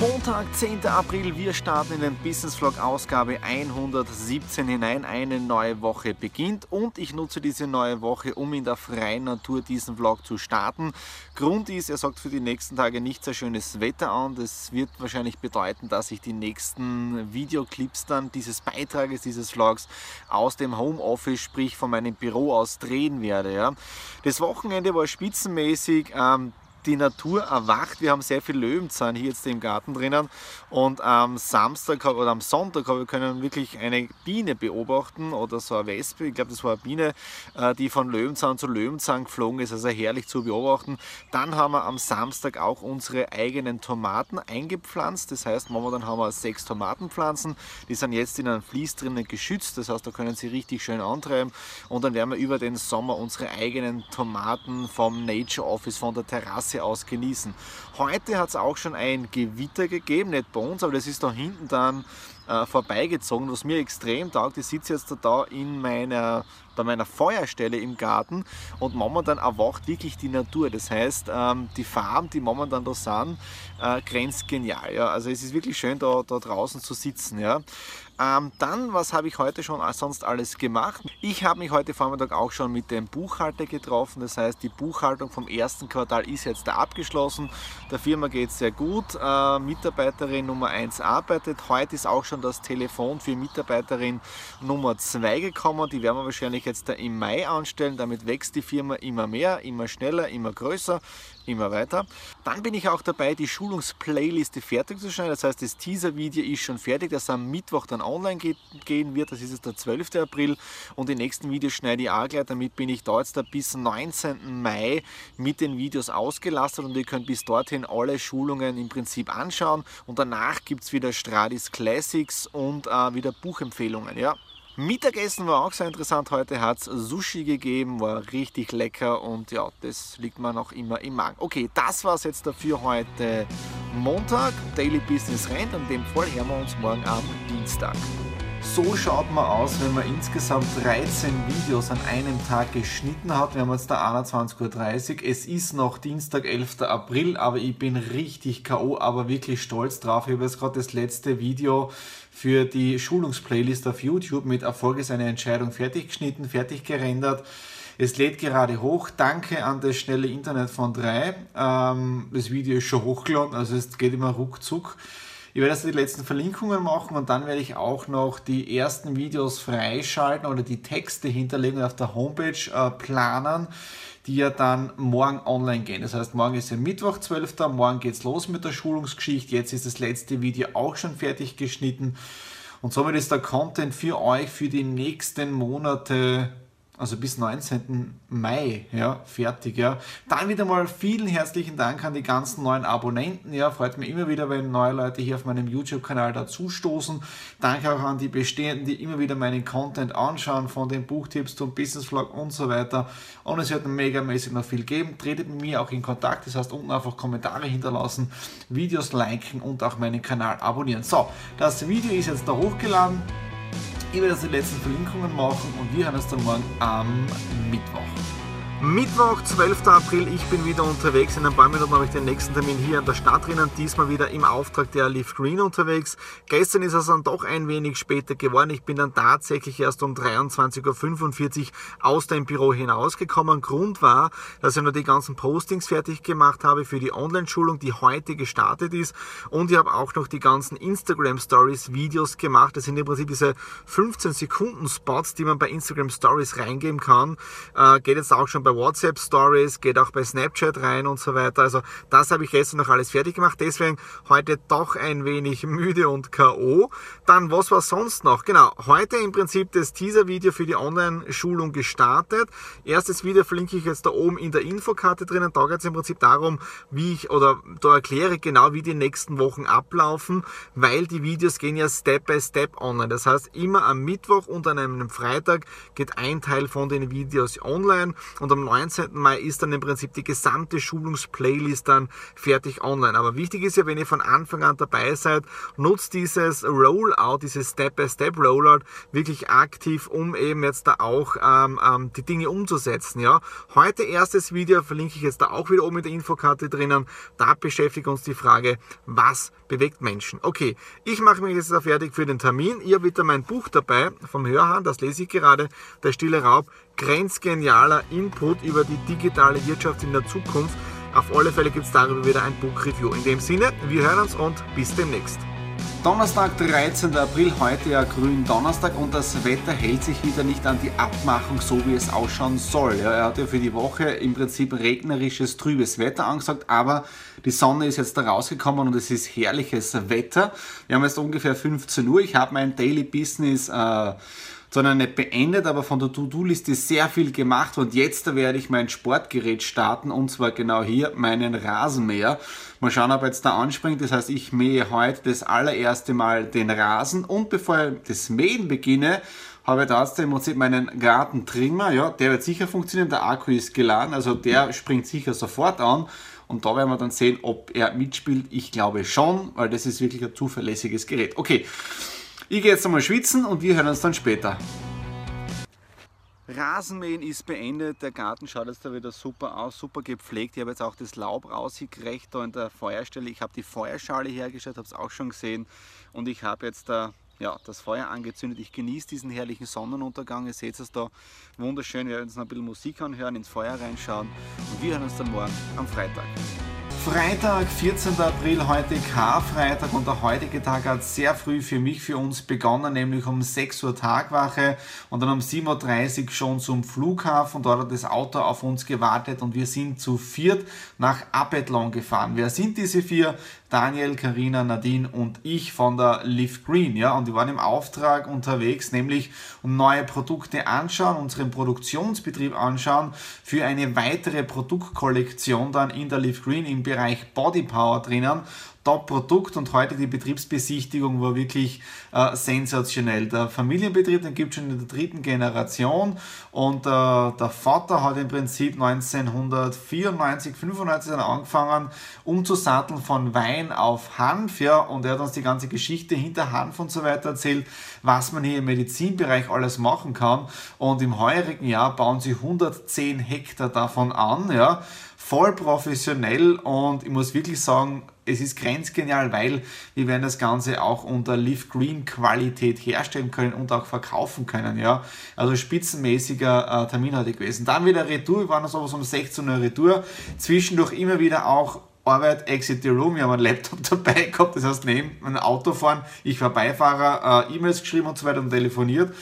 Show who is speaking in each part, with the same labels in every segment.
Speaker 1: Montag, 10. April, wir starten in den Business Vlog Ausgabe 117 hinein. Eine neue Woche beginnt und ich nutze diese neue Woche, um in der freien Natur diesen Vlog zu starten. Grund ist, er sagt für die nächsten Tage nicht sehr schönes Wetter an. Das wird wahrscheinlich bedeuten, dass ich die nächsten Videoclips dann dieses Beitrages, dieses Vlogs aus dem Homeoffice, sprich von meinem Büro aus drehen werde. Ja. Das Wochenende war spitzenmäßig. Ähm, die Natur erwacht. Wir haben sehr viel Löwenzahn hier jetzt im Garten drinnen. Und am Samstag oder am Sonntag wir können wirklich eine Biene beobachten oder so eine Wespe, ich glaube das war eine Biene, äh, die von Löwenzahn zu Löwenzahn geflogen ist, also herrlich zu beobachten. Dann haben wir am Samstag auch unsere eigenen Tomaten eingepflanzt, das heißt momentan haben wir sechs Tomatenpflanzen, die sind jetzt in einem Fließ drinnen geschützt, das heißt da können sie richtig schön antreiben. Und dann werden wir über den Sommer unsere eigenen Tomaten vom Nature Office, von der Terrasse Terrasse aus genießen. Heute hat es auch schon ein Gewitter gegeben, nicht bei uns, aber das ist da hinten dann äh, vorbeigezogen, was mir extrem taugt. Ich sitze jetzt da in meiner, bei meiner Feuerstelle im Garten und momentan erwacht wirklich die Natur. Das heißt, ähm, die Farben, die momentan da sind, äh, grenzgenial. Ja. Also es ist wirklich schön, da, da draußen zu sitzen. Ähm, dann, was habe ich heute schon sonst alles gemacht? Ich habe mich heute Vormittag auch schon mit dem Buchhalter getroffen. Das heißt, die Buchhaltung vom ersten Quartal ist jetzt da abgeschlossen. Der Firma geht es sehr gut. Äh, Mitarbeiterin Nummer 1 arbeitet. Heute ist auch schon das Telefon für Mitarbeiterin Nummer 2 gekommen. Die werden wir wahrscheinlich jetzt da im Mai anstellen. Damit wächst die Firma immer mehr, immer schneller, immer größer immer weiter. Dann bin ich auch dabei, die Schulungsplayliste fertig zu schneiden. Das heißt, das Teaser-Video ist schon fertig, das am Mittwoch dann online geht, gehen wird. Das ist jetzt der 12. April und die nächsten Videos schneide ich auch gleich. Damit bin ich da jetzt da bis 19. Mai mit den Videos ausgelastet und ihr könnt bis dorthin alle Schulungen im Prinzip anschauen und danach gibt es wieder Stradis Classics und äh, wieder Buchempfehlungen. Ja. Mittagessen war auch sehr interessant. Heute hat es Sushi gegeben, war richtig lecker und ja, das liegt mir noch immer im Magen. Okay, das war es jetzt dafür heute Montag. Daily Business rennt. In dem Fall hören wir uns morgen am Dienstag. So schaut man aus, wenn man insgesamt 13 Videos an einem Tag geschnitten hat. Wir haben jetzt da 21.30 Uhr. Es ist noch Dienstag, 11. April, aber ich bin richtig K.O., aber wirklich stolz drauf. Ich habe jetzt gerade das letzte Video für die Schulungsplaylist auf YouTube mit Erfolg ist eine Entscheidung fertig geschnitten, fertig gerendert. Es lädt gerade hoch. Danke an das schnelle Internet von 3. Ähm, das Video ist schon hochgeladen, also es geht immer ruckzuck. Ich werde jetzt die letzten Verlinkungen machen und dann werde ich auch noch die ersten Videos freischalten oder die Texte hinterlegen auf der Homepage äh, planen, die ja dann morgen online gehen. Das heißt, morgen ist ja Mittwoch, 12. Morgen geht es los mit der Schulungsgeschichte. Jetzt ist das letzte Video auch schon fertig geschnitten. Und somit ist der Content für euch für die nächsten Monate also bis 19. Mai, ja, fertig, ja. Dann wieder mal vielen herzlichen Dank an die ganzen neuen Abonnenten, ja, freut mich immer wieder, wenn neue Leute hier auf meinem YouTube-Kanal dazustoßen. Danke auch an die Bestehenden, die immer wieder meinen Content anschauen, von den Buchtipps zum Business Vlog und so weiter. Und es wird megamäßig noch viel geben. Tretet mit mir auch in Kontakt, das heißt unten einfach Kommentare hinterlassen, Videos liken und auch meinen Kanal abonnieren. So, das Video ist jetzt da hochgeladen. Ich werde jetzt die letzten Verlinkungen machen und wir hören uns dann morgen am Mittwoch. Mittwoch, 12. April, ich bin wieder unterwegs. In ein paar Minuten habe ich den nächsten Termin hier in der Stadt drinnen. Diesmal wieder im Auftrag der Leaf Green unterwegs. Gestern ist es dann doch ein wenig später geworden. Ich bin dann tatsächlich erst um 23.45 Uhr aus dem Büro hinausgekommen. Grund war, dass ich nur die ganzen Postings fertig gemacht habe für die Online-Schulung, die heute gestartet ist. Und ich habe auch noch die ganzen Instagram Stories Videos gemacht. Das sind im Prinzip diese 15 Sekunden Spots, die man bei Instagram Stories reingeben kann. Äh, geht jetzt auch schon bei WhatsApp Stories, geht auch bei Snapchat rein und so weiter. Also das habe ich gestern noch alles fertig gemacht. Deswegen heute doch ein wenig müde und K.O. Dann, was war sonst noch? Genau, heute im Prinzip das Teaser-Video für die Online-Schulung gestartet. Erstes Video verlinke ich jetzt da oben in der Infokarte drinnen. Da geht es im Prinzip darum, wie ich oder da erkläre ich genau, wie die nächsten Wochen ablaufen, weil die Videos gehen ja Step by Step online. Das heißt, immer am Mittwoch und an einem Freitag geht ein Teil von den Videos online und am 19. Mai ist dann im Prinzip die gesamte Schulungsplaylist dann fertig online. Aber wichtig ist ja, wenn ihr von Anfang an dabei seid, nutzt dieses Rollout, dieses Step-by-Step-Rollout wirklich aktiv, um eben jetzt da auch ähm, ähm, die Dinge umzusetzen. Ja, heute erstes Video verlinke ich jetzt da auch wieder oben in der Infokarte drinnen. Da beschäftigt uns die Frage, was bewegt Menschen. Okay, ich mache mich jetzt da fertig für den Termin. Ihr habt wieder mein Buch dabei vom Hörhahn, das lese ich gerade, Der stille Raub, grenzgenialer Input über die digitale Wirtschaft in der Zukunft. Auf alle Fälle gibt es darüber wieder ein Buch-Review. In dem Sinne, wir hören uns und bis demnächst. Donnerstag, 13. April, heute ja grün Donnerstag und das Wetter hält sich wieder nicht an die Abmachung, so wie es ausschauen soll. Ja, er hat ja für die Woche im Prinzip regnerisches, trübes Wetter angesagt, aber die Sonne ist jetzt da rausgekommen und es ist herrliches Wetter. Wir haben jetzt ungefähr 15 Uhr. Ich habe mein Daily Business äh, sondern nicht beendet, aber von der To-Do-Liste sehr viel gemacht und jetzt werde ich mein Sportgerät starten und zwar genau hier meinen Rasenmäher. Mal schauen, ob er jetzt da anspringt. Das heißt, ich mähe heute das allererste Mal den Rasen und bevor ich das Mähen beginne, habe ich jetzt im Prinzip meinen Gartentrimmer. Ja, der wird sicher funktionieren. Der Akku ist geladen, also der springt sicher sofort an. Und da werden wir dann sehen, ob er mitspielt. Ich glaube schon, weil das ist wirklich ein zuverlässiges Gerät. Okay, ich gehe jetzt einmal schwitzen und wir hören uns dann später. Rasenmähen ist beendet, der Garten schaut jetzt da wieder super aus, super gepflegt. Ich habe jetzt auch das Laub rausgekriegt da in der Feuerstelle. Ich habe die Feuerschale hergestellt, habe es auch schon gesehen. Und ich habe jetzt da ja, das Feuer angezündet. Ich genieße diesen herrlichen Sonnenuntergang. Ihr seht es da wunderschön. Wir werden uns noch ein bisschen Musik anhören, ins Feuer reinschauen. Und wir hören uns dann morgen am Freitag. Freitag, 14. April, heute Karfreitag und der heutige Tag hat sehr früh für mich, für uns begonnen, nämlich um 6 Uhr Tagwache und dann um 7.30 Uhr schon zum Flughafen. Dort hat das Auto auf uns gewartet und wir sind zu viert nach Abethlon gefahren. Wer sind diese vier? Daniel, Karina, Nadine und ich von der Lift Green. Ja, und die waren im Auftrag unterwegs, nämlich um neue Produkte anschauen, unseren Produktionsbetrieb anschauen für eine weitere Produktkollektion dann in der Lift Green im Bereich Body Power drinnen. Top-Produkt und heute die Betriebsbesichtigung war wirklich äh, sensationell. Der Familienbetrieb, den gibt es schon in der dritten Generation und äh, der Vater hat im Prinzip 1994, 95 angefangen umzusatteln von Wein auf Hanf ja, und er hat uns die ganze Geschichte hinter Hanf und so weiter erzählt, was man hier im Medizinbereich alles machen kann. Und im heurigen Jahr bauen sie 110 Hektar davon an, ja, voll professionell und ich muss wirklich sagen, es ist grenzgenial, weil wir werden das Ganze auch unter Leaf Green Qualität herstellen können und auch verkaufen können. Ja? Also spitzenmäßiger äh, Termin heute gewesen. Dann wieder Retour, wir waren so um 16 Uhr Retour. Zwischendurch immer wieder auch Arbeit, Exit the Room, wir haben einen Laptop dabei gehabt, das heißt neben einem Auto fahren, ich war Beifahrer, äh, E-Mails geschrieben und so weiter und telefoniert.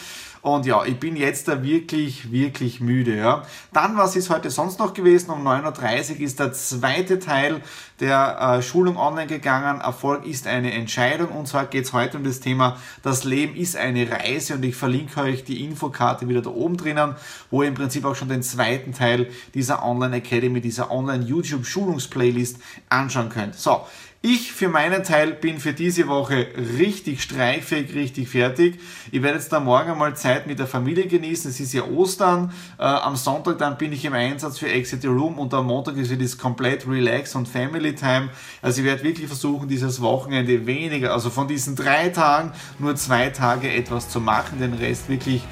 Speaker 1: Und ja, ich bin jetzt da wirklich, wirklich müde. Ja. Dann, was ist heute sonst noch gewesen? Um 9.30 Uhr ist der zweite Teil der äh, Schulung online gegangen. Erfolg ist eine Entscheidung. Und zwar geht es heute um das Thema, das Leben ist eine Reise. Und ich verlinke euch die Infokarte wieder da oben drinnen, wo ihr im Prinzip auch schon den zweiten Teil dieser Online Academy, dieser Online YouTube Schulungsplaylist anschauen könnt. So, ich für meinen Teil bin für diese Woche richtig streichfähig, richtig fertig. Ich werde jetzt da morgen mal Zeit mit der Familie genießen. Es ist ja Ostern. Äh, am Sonntag dann bin ich im Einsatz für Exit the Room und am Montag ist es komplett Relax und Family Time. Also ich werde wirklich versuchen, dieses Wochenende weniger, also von diesen drei Tagen nur zwei Tage etwas zu machen, den Rest wirklich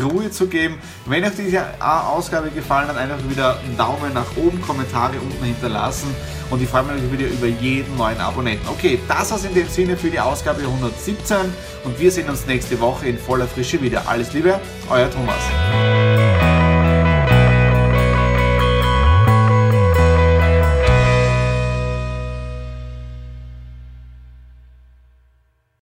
Speaker 1: Ruhe zu geben. Wenn euch diese Ausgabe gefallen hat, einfach wieder einen Daumen nach oben, Kommentare unten hinterlassen und ich freue mich wieder über jeden neuen Abonnenten. Okay, das war's in dem Sinne für die Ausgabe 117 und wir sehen uns nächste Woche in voller Frische wieder. Alles Liebe, euer Thomas.